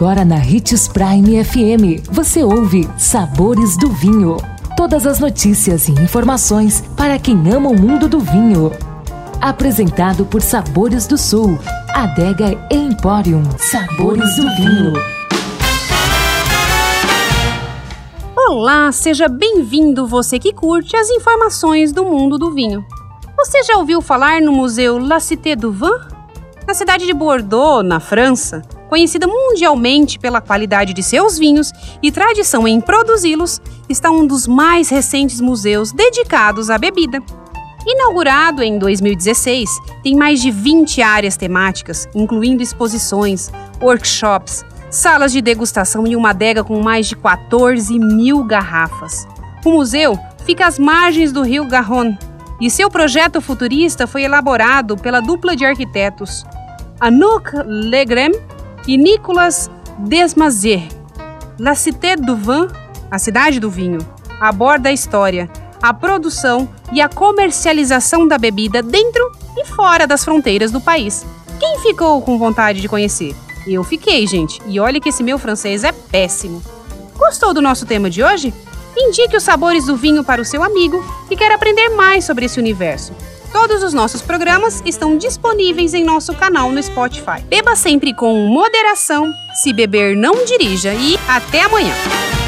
Agora na Ritz Prime FM, você ouve Sabores do Vinho. Todas as notícias e informações para quem ama o mundo do vinho. Apresentado por Sabores do Sul, Adega Emporium. Sabores do Vinho. Olá, seja bem-vindo você que curte as informações do mundo do vinho. Você já ouviu falar no Museu La Cité du Vin? Na cidade de Bordeaux, na França, conhecida mundialmente pela qualidade de seus vinhos e tradição em produzi-los, está um dos mais recentes museus dedicados à bebida. Inaugurado em 2016, tem mais de 20 áreas temáticas, incluindo exposições, workshops, salas de degustação e uma adega com mais de 14 mil garrafas. O museu fica às margens do rio Garonne e seu projeto futurista foi elaborado pela dupla de arquitetos Anouk Legrem e Nicolas Desmazier. La Cité du Vin, a cidade do vinho, aborda a história, a produção e a comercialização da bebida dentro e fora das fronteiras do país. Quem ficou com vontade de conhecer? Eu fiquei, gente, e olha que esse meu francês é péssimo. Gostou do nosso tema de hoje? Indique os sabores do vinho para o seu amigo que quer aprender mais sobre esse universo. Todos os nossos programas estão disponíveis em nosso canal no Spotify. Beba sempre com moderação, se beber não dirija e até amanhã.